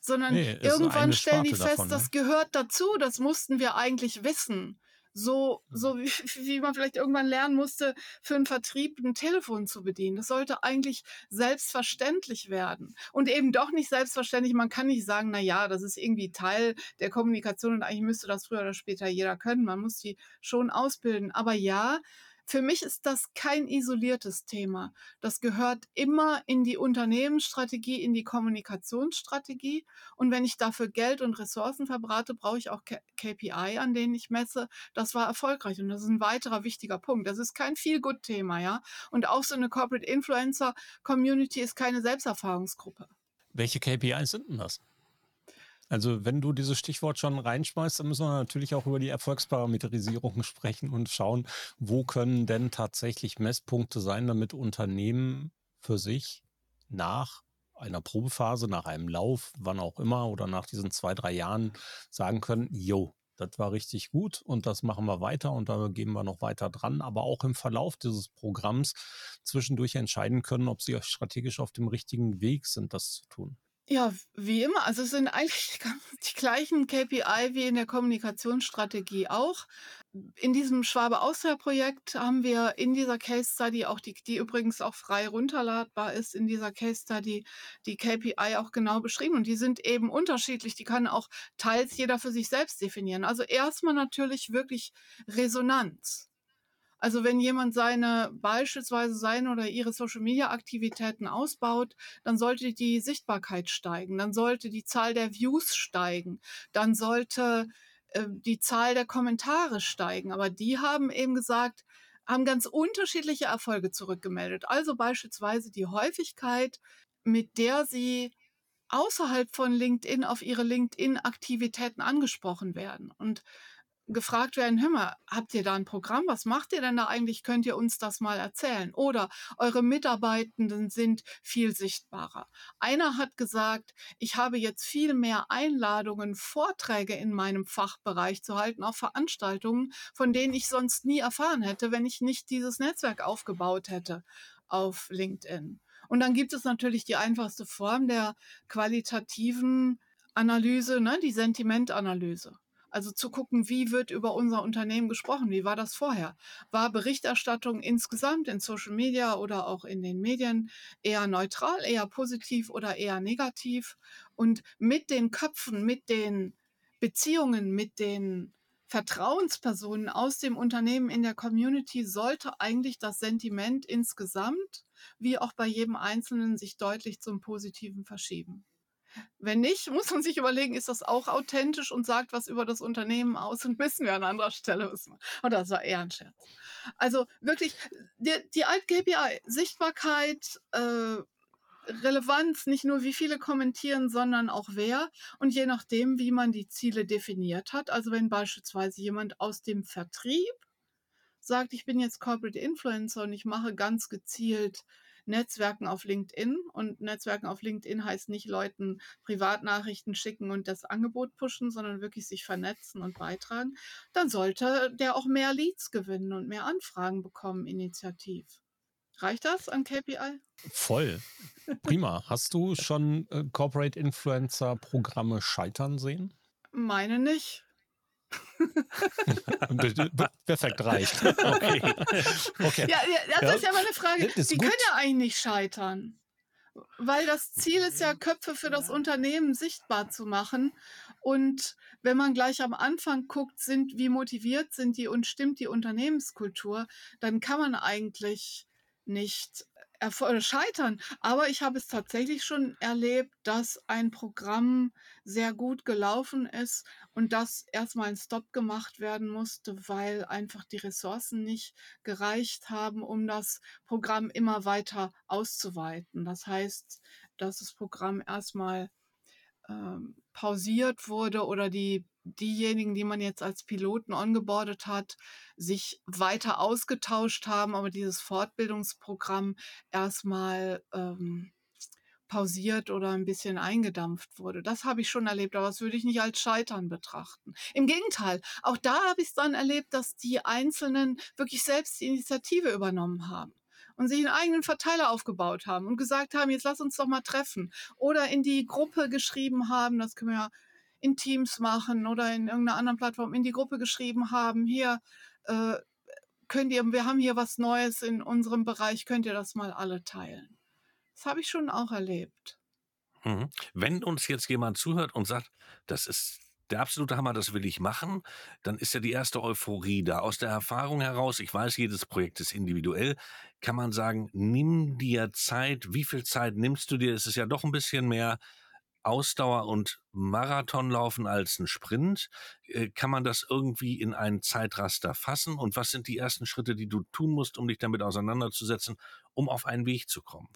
sondern nee, irgendwann stellen die fest, davon, ne? das gehört dazu, das mussten wir eigentlich wissen. So, so mhm. wie, wie man vielleicht irgendwann lernen musste, für einen Vertrieb ein Telefon zu bedienen. Das sollte eigentlich selbstverständlich werden. Und eben doch nicht selbstverständlich. Man kann nicht sagen, na ja, das ist irgendwie Teil der Kommunikation und eigentlich müsste das früher oder später jeder können. Man muss die schon ausbilden. Aber ja, für mich ist das kein isoliertes Thema. Das gehört immer in die Unternehmensstrategie, in die Kommunikationsstrategie. Und wenn ich dafür Geld und Ressourcen verbrate, brauche ich auch KPI, an denen ich messe, das war erfolgreich. Und das ist ein weiterer wichtiger Punkt. Das ist kein Feel-Good-Thema, ja. Und auch so eine Corporate Influencer Community ist keine Selbsterfahrungsgruppe. Welche KPIs sind denn das? Also wenn du dieses Stichwort schon reinschmeißt, dann müssen wir natürlich auch über die Erfolgsparameterisierung sprechen und schauen, wo können denn tatsächlich Messpunkte sein, damit Unternehmen für sich nach einer Probephase, nach einem Lauf, wann auch immer, oder nach diesen zwei, drei Jahren sagen können, jo, das war richtig gut und das machen wir weiter und da gehen wir noch weiter dran, aber auch im Verlauf dieses Programms zwischendurch entscheiden können, ob sie strategisch auf dem richtigen Weg sind, das zu tun. Ja, wie immer. Also es sind eigentlich die gleichen KPI wie in der Kommunikationsstrategie auch. In diesem Schwabe Austria Projekt haben wir in dieser Case Study auch die, die übrigens auch frei runterladbar ist, in dieser Case Study die KPI auch genau beschrieben und die sind eben unterschiedlich. Die kann auch teils jeder für sich selbst definieren. Also erstmal natürlich wirklich Resonanz. Also wenn jemand seine beispielsweise seine oder ihre Social Media Aktivitäten ausbaut, dann sollte die Sichtbarkeit steigen, dann sollte die Zahl der Views steigen, dann sollte äh, die Zahl der Kommentare steigen. Aber die haben eben gesagt, haben ganz unterschiedliche Erfolge zurückgemeldet. Also beispielsweise die Häufigkeit, mit der sie außerhalb von LinkedIn auf ihre LinkedIn-Aktivitäten angesprochen werden. Und gefragt werden, hör mal, habt ihr da ein Programm? Was macht ihr denn da eigentlich? Könnt ihr uns das mal erzählen? Oder eure Mitarbeitenden sind viel sichtbarer. Einer hat gesagt, ich habe jetzt viel mehr Einladungen, Vorträge in meinem Fachbereich zu halten, auch Veranstaltungen, von denen ich sonst nie erfahren hätte, wenn ich nicht dieses Netzwerk aufgebaut hätte auf LinkedIn. Und dann gibt es natürlich die einfachste Form der qualitativen Analyse, ne, die Sentimentanalyse. Also zu gucken, wie wird über unser Unternehmen gesprochen? Wie war das vorher? War Berichterstattung insgesamt in Social Media oder auch in den Medien eher neutral, eher positiv oder eher negativ? Und mit den Köpfen, mit den Beziehungen, mit den Vertrauenspersonen aus dem Unternehmen in der Community sollte eigentlich das Sentiment insgesamt wie auch bei jedem Einzelnen sich deutlich zum Positiven verschieben. Wenn nicht, muss man sich überlegen, ist das auch authentisch und sagt was über das Unternehmen aus und müssen wir an anderer Stelle wissen. Und das war eher ein Scherz. Also wirklich, die, die Alt-KPI, Sichtbarkeit, äh, Relevanz, nicht nur wie viele kommentieren, sondern auch wer. Und je nachdem, wie man die Ziele definiert hat, also wenn beispielsweise jemand aus dem Vertrieb sagt, ich bin jetzt Corporate Influencer und ich mache ganz gezielt Netzwerken auf LinkedIn. Und Netzwerken auf LinkedIn heißt nicht Leuten Privatnachrichten schicken und das Angebot pushen, sondern wirklich sich vernetzen und beitragen. Dann sollte der auch mehr Leads gewinnen und mehr Anfragen bekommen, initiativ. Reicht das an KPI? Voll. Prima. Hast du schon äh, Corporate Influencer Programme scheitern sehen? Meine nicht. Perfekt, reicht. Okay. okay. Ja, ja, das ist ja mal eine Frage. Die gut. können ja eigentlich nicht scheitern. Weil das Ziel ist ja, Köpfe für das Unternehmen sichtbar zu machen. Und wenn man gleich am Anfang guckt, sind, wie motiviert sind die und stimmt die Unternehmenskultur, dann kann man eigentlich nicht scheitern. Aber ich habe es tatsächlich schon erlebt, dass ein Programm sehr gut gelaufen ist und dass erstmal ein Stop gemacht werden musste, weil einfach die Ressourcen nicht gereicht haben, um das Programm immer weiter auszuweiten. Das heißt, dass das Programm erstmal ähm, pausiert wurde oder die diejenigen, die man jetzt als Piloten ongeboardet hat, sich weiter ausgetauscht haben, aber dieses Fortbildungsprogramm erstmal ähm, pausiert oder ein bisschen eingedampft wurde. Das habe ich schon erlebt, aber das würde ich nicht als Scheitern betrachten. Im Gegenteil, auch da habe ich es dann erlebt, dass die Einzelnen wirklich selbst die Initiative übernommen haben und sich einen eigenen Verteiler aufgebaut haben und gesagt haben, jetzt lass uns doch mal treffen. Oder in die Gruppe geschrieben haben, das können wir ja in Teams machen oder in irgendeiner anderen Plattform in die Gruppe geschrieben haben, hier äh, könnt ihr, wir haben hier was Neues in unserem Bereich, könnt ihr das mal alle teilen. Das habe ich schon auch erlebt. Mhm. Wenn uns jetzt jemand zuhört und sagt, das ist der absolute Hammer, das will ich machen, dann ist ja die erste Euphorie da. Aus der Erfahrung heraus, ich weiß, jedes Projekt ist individuell, kann man sagen, nimm dir Zeit. Wie viel Zeit nimmst du dir? Es ist ja doch ein bisschen mehr Ausdauer und Marathon laufen als ein Sprint? Äh, kann man das irgendwie in ein Zeitraster fassen? Und was sind die ersten Schritte, die du tun musst, um dich damit auseinanderzusetzen, um auf einen Weg zu kommen?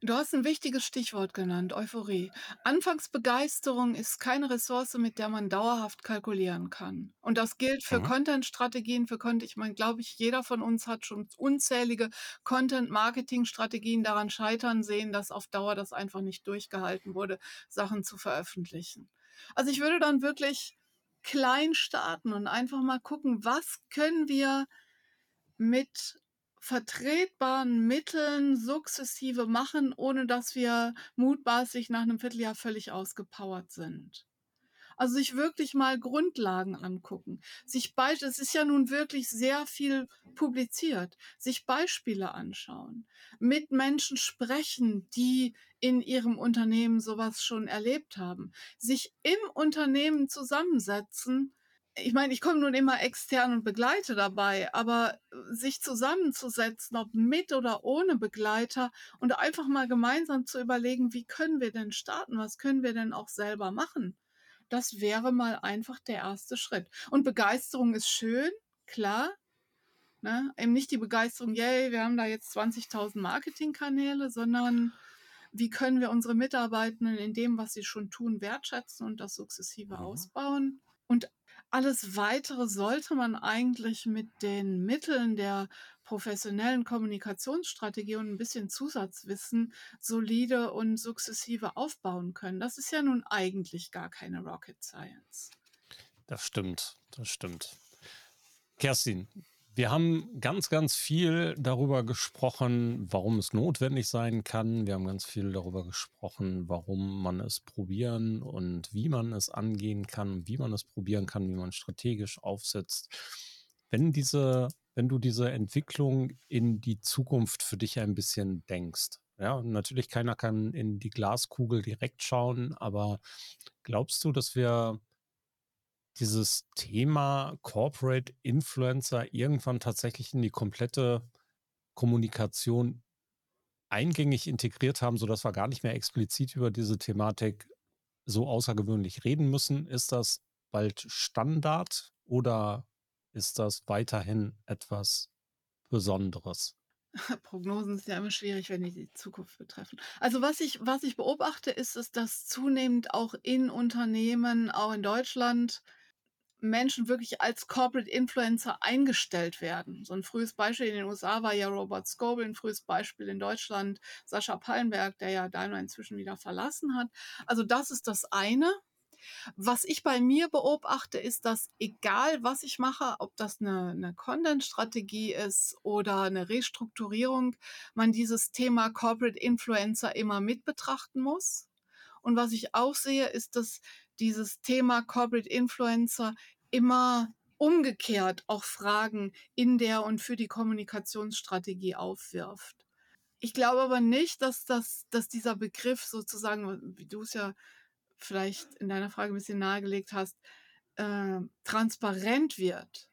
Du hast ein wichtiges Stichwort genannt, Euphorie. Anfangsbegeisterung ist keine Ressource, mit der man dauerhaft kalkulieren kann. Und das gilt für Mhm. Content-Strategien, für Content. Ich meine, glaube ich, jeder von uns hat schon unzählige Content-Marketing-Strategien daran scheitern sehen, dass auf Dauer das einfach nicht durchgehalten wurde, Sachen zu veröffentlichen. Also ich würde dann wirklich klein starten und einfach mal gucken, was können wir mit vertretbaren Mitteln sukzessive machen, ohne dass wir mutmaßlich nach einem Vierteljahr völlig ausgepowert sind. Also sich wirklich mal Grundlagen angucken. Sich es ist ja nun wirklich sehr viel publiziert. Sich Beispiele anschauen. Mit Menschen sprechen, die in ihrem Unternehmen sowas schon erlebt haben. Sich im Unternehmen zusammensetzen ich meine, ich komme nun immer extern und begleite dabei, aber äh, sich zusammenzusetzen, ob mit oder ohne Begleiter und einfach mal gemeinsam zu überlegen, wie können wir denn starten, was können wir denn auch selber machen, das wäre mal einfach der erste Schritt. Und Begeisterung ist schön, klar. Ne? Eben nicht die Begeisterung, yay, wir haben da jetzt 20.000 Marketingkanäle, sondern wie können wir unsere Mitarbeitenden in dem, was sie schon tun, wertschätzen und das sukzessive mhm. ausbauen. Und alles Weitere sollte man eigentlich mit den Mitteln der professionellen Kommunikationsstrategie und ein bisschen Zusatzwissen solide und sukzessive aufbauen können. Das ist ja nun eigentlich gar keine Rocket Science. Das stimmt, das stimmt. Kerstin, Wir haben ganz, ganz viel darüber gesprochen, warum es notwendig sein kann. Wir haben ganz viel darüber gesprochen, warum man es probieren und wie man es angehen kann, wie man es probieren kann, wie man strategisch aufsetzt. Wenn diese, wenn du diese Entwicklung in die Zukunft für dich ein bisschen denkst, ja, natürlich keiner kann in die Glaskugel direkt schauen, aber glaubst du, dass wir dieses Thema Corporate Influencer irgendwann tatsächlich in die komplette Kommunikation eingängig integriert haben, sodass wir gar nicht mehr explizit über diese Thematik so außergewöhnlich reden müssen? Ist das bald Standard oder ist das weiterhin etwas Besonderes? Prognosen sind ja immer schwierig, wenn die die Zukunft betreffen. Also was ich, was ich beobachte, ist es, dass zunehmend auch in Unternehmen, auch in Deutschland, Menschen wirklich als Corporate Influencer eingestellt werden. So ein frühes Beispiel in den USA war ja Robert Scoble, ein frühes Beispiel in Deutschland Sascha Pallenberg, der ja Daimler inzwischen wieder verlassen hat. Also das ist das eine. Was ich bei mir beobachte, ist, dass egal was ich mache, ob das eine, eine Content-Strategie ist oder eine Restrukturierung, man dieses Thema Corporate Influencer immer mit betrachten muss. Und was ich auch sehe, ist, dass dieses Thema Corporate Influencer immer umgekehrt auch Fragen in der und für die Kommunikationsstrategie aufwirft. Ich glaube aber nicht, dass, das, dass dieser Begriff sozusagen, wie du es ja vielleicht in deiner Frage ein bisschen nahegelegt hast, äh, transparent wird.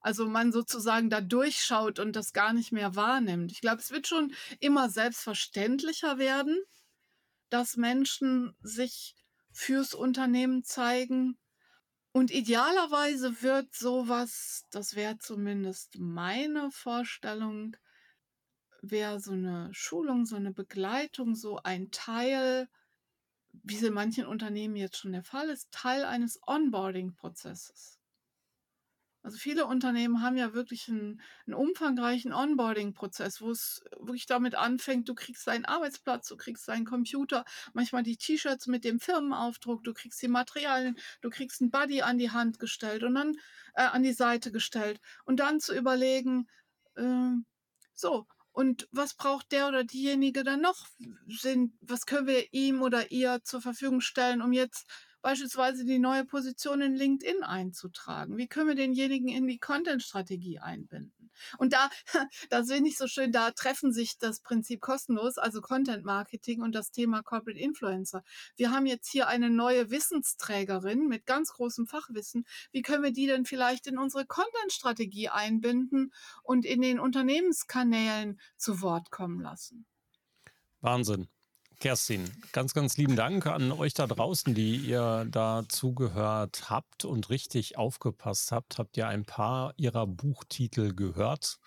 Also man sozusagen da durchschaut und das gar nicht mehr wahrnimmt. Ich glaube, es wird schon immer selbstverständlicher werden, dass Menschen sich fürs Unternehmen zeigen. Und idealerweise wird sowas, das wäre zumindest meine Vorstellung, wäre so eine Schulung, so eine Begleitung, so ein Teil wie es in manchen Unternehmen jetzt schon der Fall ist, Teil eines Onboarding-Prozesses. Also viele Unternehmen haben ja wirklich einen, einen umfangreichen Onboarding-Prozess, wo es wirklich damit anfängt, du kriegst deinen Arbeitsplatz, du kriegst deinen Computer, manchmal die T-Shirts mit dem Firmenaufdruck, du kriegst die Materialien, du kriegst einen Buddy an die Hand gestellt und dann äh, an die Seite gestellt und dann zu überlegen, äh, so, und was braucht der oder diejenige dann noch? Sind, was können wir ihm oder ihr zur Verfügung stellen, um jetzt beispielsweise die neue Position in LinkedIn einzutragen? Wie können wir denjenigen in die Content-Strategie einbinden? Und da, das finde ich so schön, da treffen sich das Prinzip kostenlos, also Content Marketing und das Thema Corporate Influencer. Wir haben jetzt hier eine neue Wissensträgerin mit ganz großem Fachwissen. Wie können wir die denn vielleicht in unsere Content-Strategie einbinden und in den Unternehmenskanälen zu Wort kommen lassen? Wahnsinn. Kerstin, ganz, ganz lieben Dank an euch da draußen, die ihr da zugehört habt und richtig aufgepasst habt. Habt ihr ein paar ihrer Buchtitel gehört?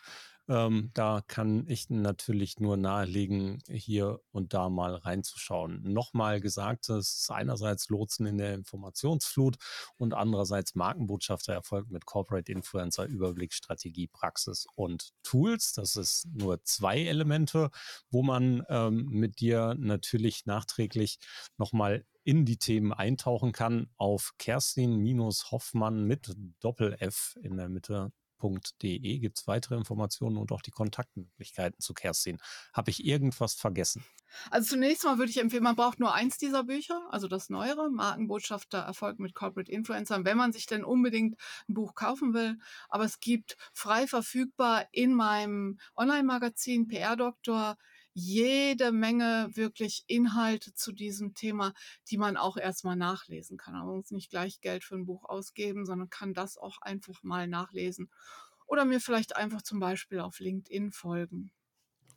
Ähm, da kann ich natürlich nur nahelegen, hier und da mal reinzuschauen. Nochmal gesagt, es ist einerseits Lotsen in der Informationsflut und andererseits Markenbotschafter erfolgt mit Corporate Influencer, Überblick, Strategie, Praxis und Tools. Das ist nur zwei Elemente, wo man ähm, mit dir natürlich nachträglich nochmal in die Themen eintauchen kann auf Kerstin-Hoffmann mit Doppel-F in der Mitte www.kerstin.de gibt es weitere Informationen und auch die Kontaktmöglichkeiten zu Kerstin. Habe ich irgendwas vergessen? Also zunächst mal würde ich empfehlen, man braucht nur eins dieser Bücher, also das neuere, Markenbotschafter Erfolg mit Corporate Influencern, wenn man sich denn unbedingt ein Buch kaufen will. Aber es gibt frei verfügbar in meinem Online-Magazin PR Doktor jede Menge wirklich Inhalte zu diesem Thema, die man auch erstmal nachlesen kann. Man muss nicht gleich Geld für ein Buch ausgeben, sondern kann das auch einfach mal nachlesen. Oder mir vielleicht einfach zum Beispiel auf LinkedIn folgen.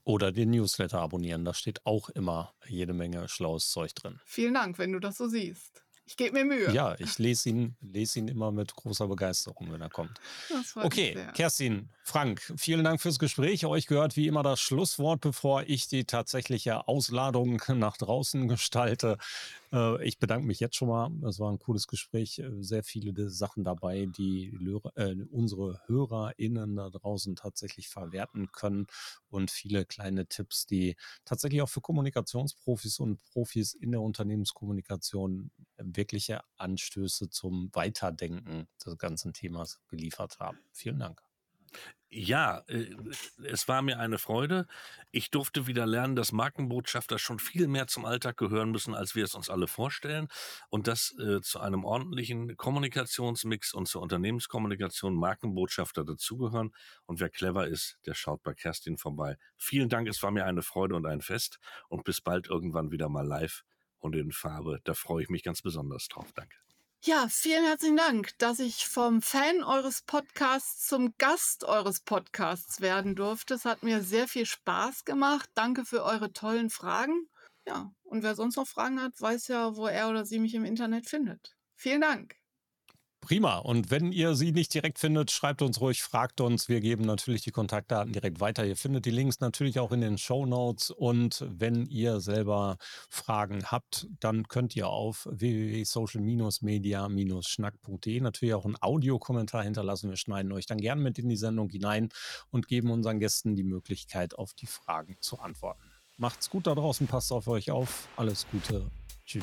Oder den Newsletter abonnieren. Da steht auch immer jede Menge schlaues Zeug drin. Vielen Dank, wenn du das so siehst. Ich gebe mir Mühe. Ja, ich lese ihn, lese ihn immer mit großer Begeisterung, wenn er kommt. okay, Kerstin, Frank, vielen Dank fürs Gespräch. Euch gehört wie immer das Schlusswort, bevor ich die tatsächliche Ausladung nach draußen gestalte. Äh, ich bedanke mich jetzt schon mal. Es war ein cooles Gespräch. Äh, sehr viele Sachen dabei, die äh, unsere HörerInnen da draußen tatsächlich verwerten können und viele kleine Tipps, die tatsächlich auch für Kommunikationsprofis und Profis in der Unternehmenskommunikation wirkliche Anstöße zum Weiterdenken des ganzen Themas geliefert haben. Vielen Dank. Ja, äh, es war mir eine Freude. Ich durfte wieder lernen, dass Markenbotschafter schon viel mehr zum Alltag gehören müssen, als wir es uns alle vorstellen. Und dass äh, zu einem ordentlichen Kommunikationsmix und zur Unternehmenskommunikation Markenbotschafter dazugehören. Und wer clever ist, der schaut bei Kerstin vorbei. Vielen Dank, es war mir eine Freude und ein Fest. Und bis bald irgendwann wieder mal live und in Farbe. Da freue ich mich ganz besonders drauf. Danke. Ja, vielen herzlichen Dank, dass ich vom Fan eures Podcasts zum Gast eures Podcasts werden durfte. Es hat mir sehr viel Spaß gemacht. Danke für eure tollen Fragen. Ja, und wer sonst noch Fragen hat, weiß ja, wo er oder sie mich im Internet findet. Vielen Dank. Prima. Und wenn ihr sie nicht direkt findet, schreibt uns ruhig, fragt uns. Wir geben natürlich die Kontaktdaten direkt weiter. Ihr findet die Links natürlich auch in den Show Notes. Und wenn ihr selber Fragen habt, dann könnt ihr auf www.social-media-schnack.de natürlich auch einen Audiokommentar hinterlassen. Wir schneiden euch dann gerne mit in die Sendung hinein und geben unseren Gästen die Möglichkeit, auf die Fragen zu antworten. Macht's gut da draußen, passt auf euch auf. Alles Gute. Tschüss.